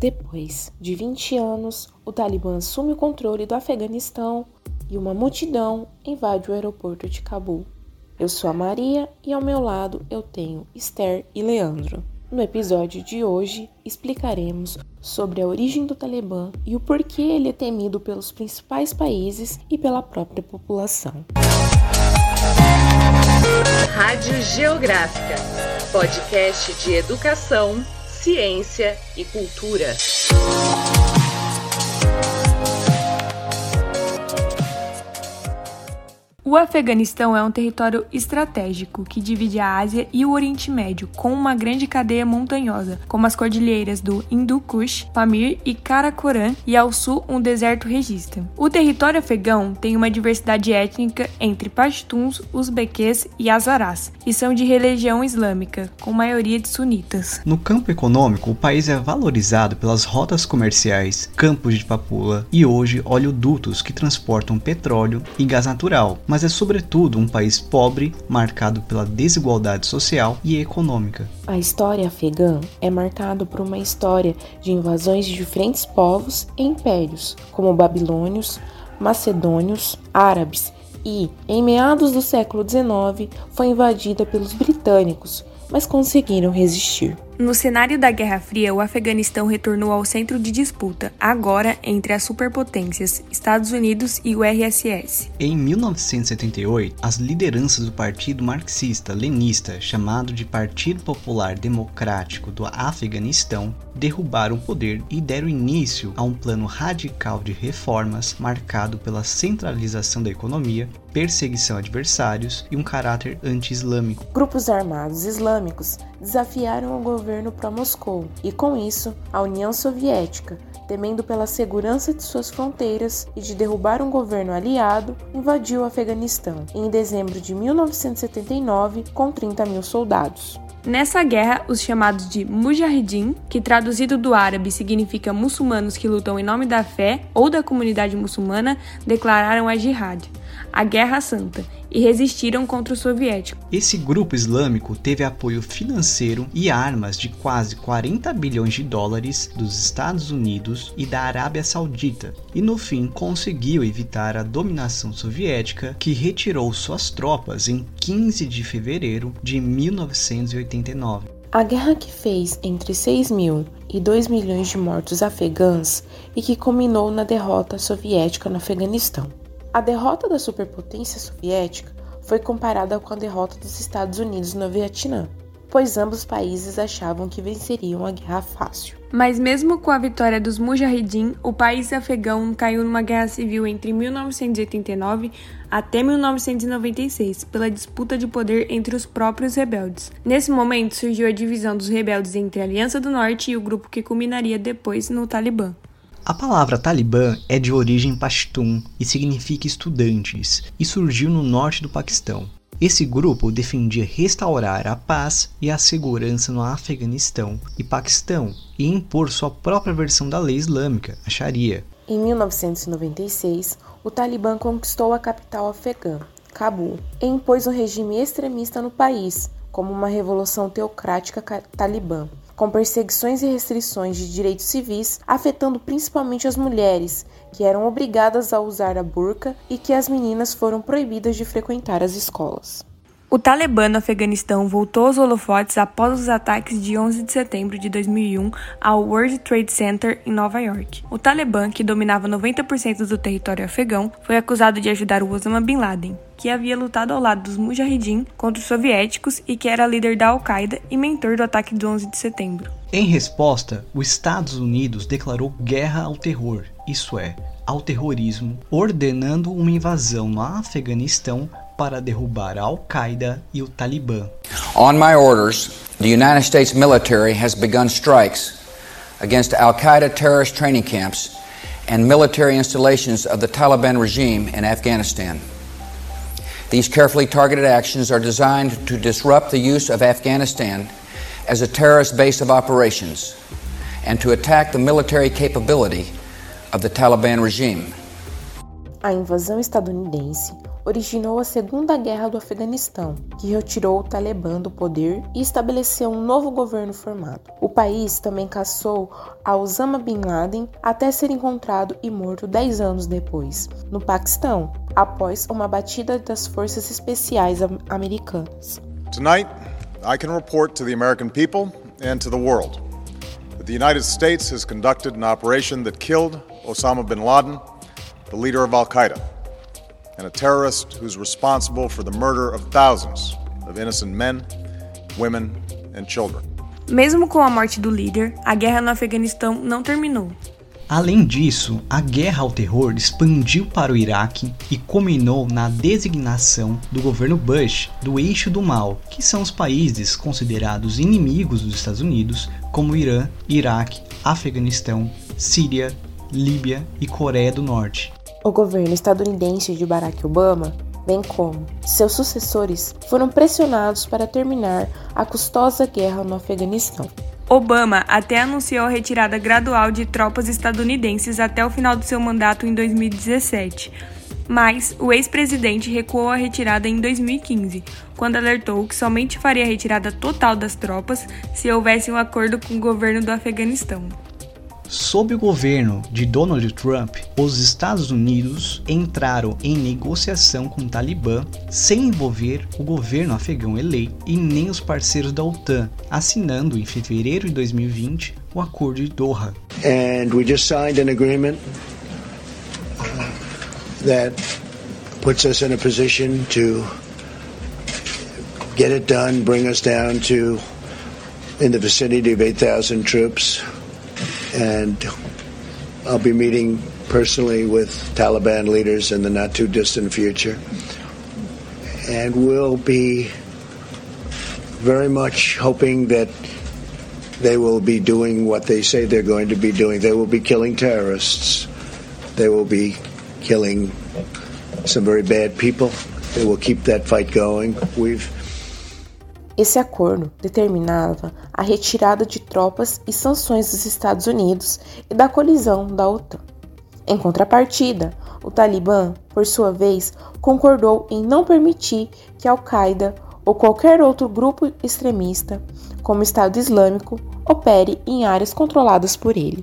Depois de 20 anos, o Talibã assume o controle do Afeganistão e uma multidão invade o aeroporto de Cabul. Eu sou a Maria e ao meu lado eu tenho Esther e Leandro. No episódio de hoje, explicaremos sobre a origem do Talibã e o porquê ele é temido pelos principais países e pela própria população. Rádio Geográfica, podcast de educação, ciência e cultura. O Afeganistão é um território estratégico que divide a Ásia e o Oriente Médio, com uma grande cadeia montanhosa, como as cordilheiras do Hindu Kush, Pamir e Karakoram, e ao sul um deserto regista. O território afegão tem uma diversidade étnica entre Pashtuns, Uzbequês e Hazarás, e são de religião islâmica, com maioria de sunitas. No campo econômico, o país é valorizado pelas rotas comerciais, campos de papula e hoje oleodutos que transportam petróleo e gás natural, mas mas é sobretudo um país pobre, marcado pela desigualdade social e econômica. A história afegã é marcada por uma história de invasões de diferentes povos e impérios, como babilônios, macedônios, árabes e, em meados do século XIX, foi invadida pelos britânicos, mas conseguiram resistir. No cenário da Guerra Fria, o Afeganistão retornou ao centro de disputa, agora entre as superpotências Estados Unidos e o RSS. Em 1978, as lideranças do Partido Marxista-Lenista, chamado de Partido Popular Democrático do Afeganistão, derrubaram o poder e deram início a um plano radical de reformas marcado pela centralização da economia, perseguição a adversários e um caráter anti-islâmico. Grupos armados islâmicos desafiaram o governo pró-Moscou e, com isso, a União Soviética, temendo pela segurança de suas fronteiras e de derrubar um governo aliado, invadiu o Afeganistão em dezembro de 1979 com 30 mil soldados. Nessa guerra, os chamados de Mujahideen, que traduzido do árabe significa muçulmanos que lutam em nome da fé ou da comunidade muçulmana, declararam a jihad, a Guerra Santa, e resistiram contra os soviéticos. Esse grupo islâmico teve apoio financeiro e armas de quase 40 bilhões de dólares dos Estados Unidos e da Arábia Saudita, e no fim conseguiu evitar a dominação soviética, que retirou suas tropas em 15 de fevereiro de 1989. A guerra que fez entre 6 mil e 2 milhões de mortos afegãs e que culminou na derrota soviética no Afeganistão. A derrota da superpotência soviética foi comparada com a derrota dos Estados Unidos no Vietnã, pois ambos países achavam que venceriam a guerra fácil. Mas mesmo com a vitória dos Mujahideen, o país afegão caiu numa guerra civil entre 1989 até 1996, pela disputa de poder entre os próprios rebeldes. Nesse momento surgiu a divisão dos rebeldes entre a Aliança do Norte e o grupo que culminaria depois no Talibã. A palavra Talibã é de origem pashtun e significa estudantes e surgiu no norte do Paquistão. Esse grupo defendia restaurar a paz e a segurança no Afeganistão e Paquistão e impor sua própria versão da lei islâmica, a Sharia. Em 1996, o Talibã conquistou a capital afegã, Cabul, e impôs um regime extremista no país, como uma revolução teocrática talibã com perseguições e restrições de direitos civis, afetando principalmente as mulheres, que eram obrigadas a usar a burca e que as meninas foram proibidas de frequentar as escolas. O Talibã no Afeganistão voltou aos holofotes após os ataques de 11 de setembro de 2001 ao World Trade Center em Nova York. O Talibã, que dominava 90% do território afegão, foi acusado de ajudar o Osama Bin Laden, que havia lutado ao lado dos Mujahideen contra os soviéticos e que era líder da Al-Qaeda e mentor do ataque de 11 de setembro. Em resposta, os Estados Unidos declarou guerra ao terror, isso é, ao terrorismo, ordenando uma invasão no Afeganistão para derrubar a Al-Qaeda e o Talibã. On my orders, the United States military has begun strikes against Al-Qaeda terrorist training camps and military installations of the Taliban regime in Afghanistan. These carefully targeted actions are designed to disrupt the use of Afghanistan as a terrorist base of operations and to attack the military capability of the Taliban regime. A invasão estadunidense originou a Segunda Guerra do Afeganistão, que retirou o Talibã do poder e estabeleceu um novo governo formado. O país também caçou a Osama Bin Laden até ser encontrado e morto 10 anos depois, no Paquistão, após uma batida das forças especiais americanas. Tonight, I can report to the American people and to the world that the United States has conducted an operation that killed Osama bin Laden, the leader of Al Qaeda. And a terrorist who's responsible for the murder of thousands of innocent men, women, and children. Mesmo com a morte do líder, a guerra no Afeganistão não terminou. Além disso, a guerra ao terror expandiu para o Iraque e culminou na designação do governo Bush do eixo do mal, que são os países considerados inimigos dos Estados Unidos, como Irã, Iraque, Afeganistão, Síria, Líbia e Coreia do Norte. O governo estadunidense de Barack Obama, bem como seus sucessores, foram pressionados para terminar a custosa guerra no Afeganistão. Obama até anunciou a retirada gradual de tropas estadunidenses até o final do seu mandato em 2017. Mas o ex-presidente recuou a retirada em 2015, quando alertou que somente faria a retirada total das tropas se houvesse um acordo com o governo do Afeganistão. Sob o governo de Donald Trump, os Estados Unidos entraram em negociação com o Talibã sem envolver o governo afegão eleito e nem os parceiros da OTAN, assinando em fevereiro de 2020 o Acordo de Doha. And we just signed an agreement uh, that puts us in a position to get it done, bring us down to in the vicinity of 8,000 troops. And I'll be meeting personally with Taliban leaders in the not too distant future. And we'll be very much hoping that they will be doing what they say they're going to be doing. They will be killing terrorists. They will be killing some very bad people. They will keep that fight going. We've Esse acordo determinava a retirada de tropas e sanções dos Estados Unidos e da colisão da OTAN. Em contrapartida, o Talibã, por sua vez, concordou em não permitir que Al-Qaeda ou qualquer outro grupo extremista, como Estado Islâmico, opere em áreas controladas por ele.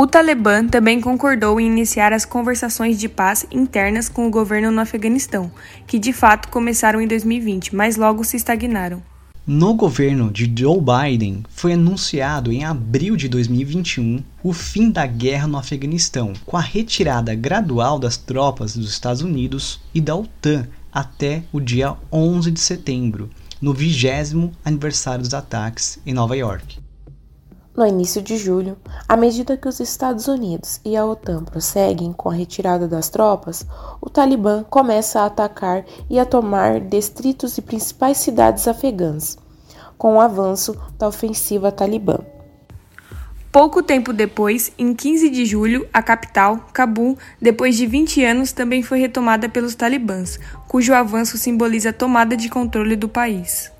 O Talibã também concordou em iniciar as conversações de paz internas com o governo no Afeganistão, que de fato começaram em 2020, mas logo se estagnaram. No governo de Joe Biden, foi anunciado em abril de 2021 o fim da guerra no Afeganistão, com a retirada gradual das tropas dos Estados Unidos e da OTAN até o dia 11 de setembro, no vigésimo aniversário dos ataques em Nova York. No início de julho, à medida que os Estados Unidos e a OTAN prosseguem com a retirada das tropas, o Talibã começa a atacar e a tomar distritos e principais cidades afegãs, com o avanço da ofensiva talibã. Pouco tempo depois, em 15 de julho, a capital, Cabul, depois de 20 anos, também foi retomada pelos talibãs, cujo avanço simboliza a tomada de controle do país.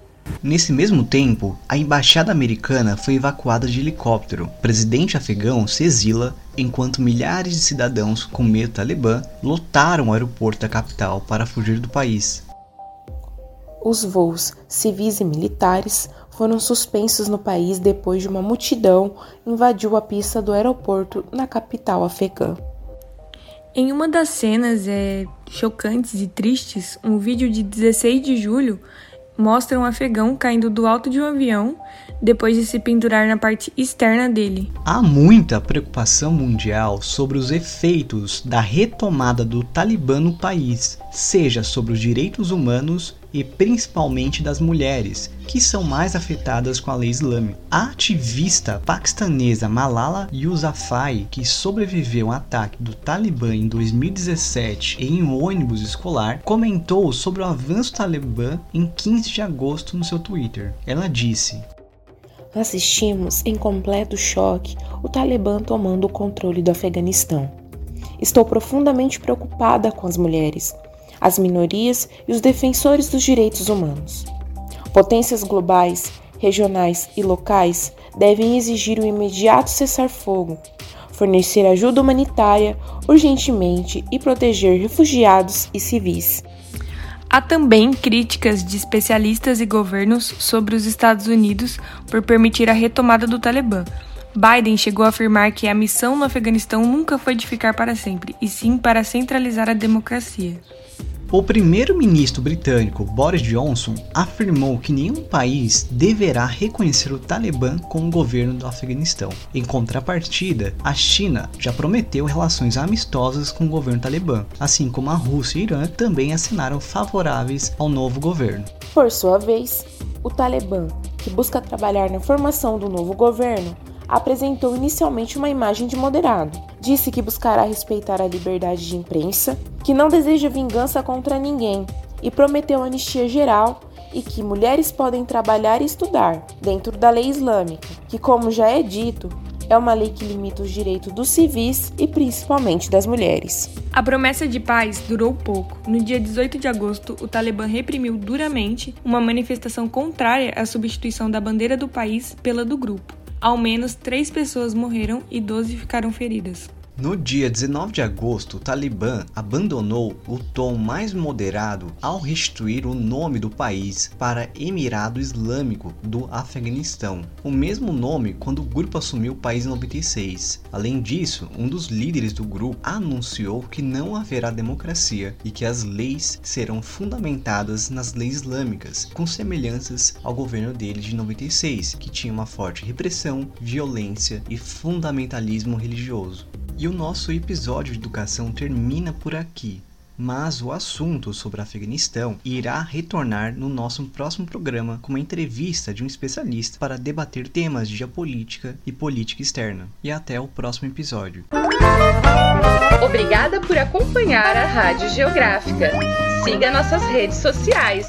Nesse mesmo tempo, a embaixada americana foi evacuada de helicóptero. O presidente afegão se exila enquanto milhares de cidadãos com medo talibã lotaram o aeroporto da capital para fugir do país. Os voos civis e militares foram suspensos no país depois de uma multidão invadiu a pista do aeroporto na capital afegã. Em uma das cenas é, chocantes e tristes, um vídeo de 16 de julho mostra um afegão caindo do alto de um avião depois de se pendurar na parte externa dele. Há muita preocupação mundial sobre os efeitos da retomada do Talibã no país, seja sobre os direitos humanos e principalmente das mulheres, que são mais afetadas com a lei islâmica. A ativista paquistanesa Malala Yousafzai, que sobreviveu ao ataque do Talibã em 2017 em um ônibus escolar, comentou sobre o avanço talibã em 15 de agosto no seu Twitter. Ela disse: Assistimos em completo choque o Talibã tomando o controle do Afeganistão. Estou profundamente preocupada com as mulheres as minorias e os defensores dos direitos humanos. Potências globais, regionais e locais devem exigir o imediato cessar-fogo, fornecer ajuda humanitária urgentemente e proteger refugiados e civis. Há também críticas de especialistas e governos sobre os Estados Unidos por permitir a retomada do Talibã. Biden chegou a afirmar que a missão no Afeganistão nunca foi de ficar para sempre, e sim para centralizar a democracia. O primeiro-ministro britânico Boris Johnson afirmou que nenhum país deverá reconhecer o Talibã como governo do Afeganistão. Em contrapartida, a China já prometeu relações amistosas com o governo talibã, assim como a Rússia e Irã também assinaram favoráveis ao novo governo. Por sua vez, o Talibã, que busca trabalhar na formação do novo governo, apresentou inicialmente uma imagem de moderado. Disse que buscará respeitar a liberdade de imprensa, que não deseja vingança contra ninguém e prometeu anistia geral e que mulheres podem trabalhar e estudar dentro da lei islâmica, que, como já é dito, é uma lei que limita os direitos dos civis e principalmente das mulheres. A promessa de paz durou pouco. No dia 18 de agosto, o Talibã reprimiu duramente uma manifestação contrária à substituição da bandeira do país pela do grupo. Ao menos três pessoas morreram e 12 ficaram feridas. No dia 19 de agosto, o Talibã abandonou o tom mais moderado ao restituir o nome do país para Emirado Islâmico do Afeganistão, o mesmo nome quando o grupo assumiu o país em 96. Além disso, um dos líderes do grupo anunciou que não haverá democracia e que as leis serão fundamentadas nas leis islâmicas, com semelhanças ao governo dele de 96, que tinha uma forte repressão, violência e fundamentalismo religioso. E o nosso episódio de educação termina por aqui. Mas o assunto sobre Afeganistão irá retornar no nosso próximo programa com uma entrevista de um especialista para debater temas de geopolítica e política externa. E até o próximo episódio. Obrigada por acompanhar a Rádio Geográfica. Siga nossas redes sociais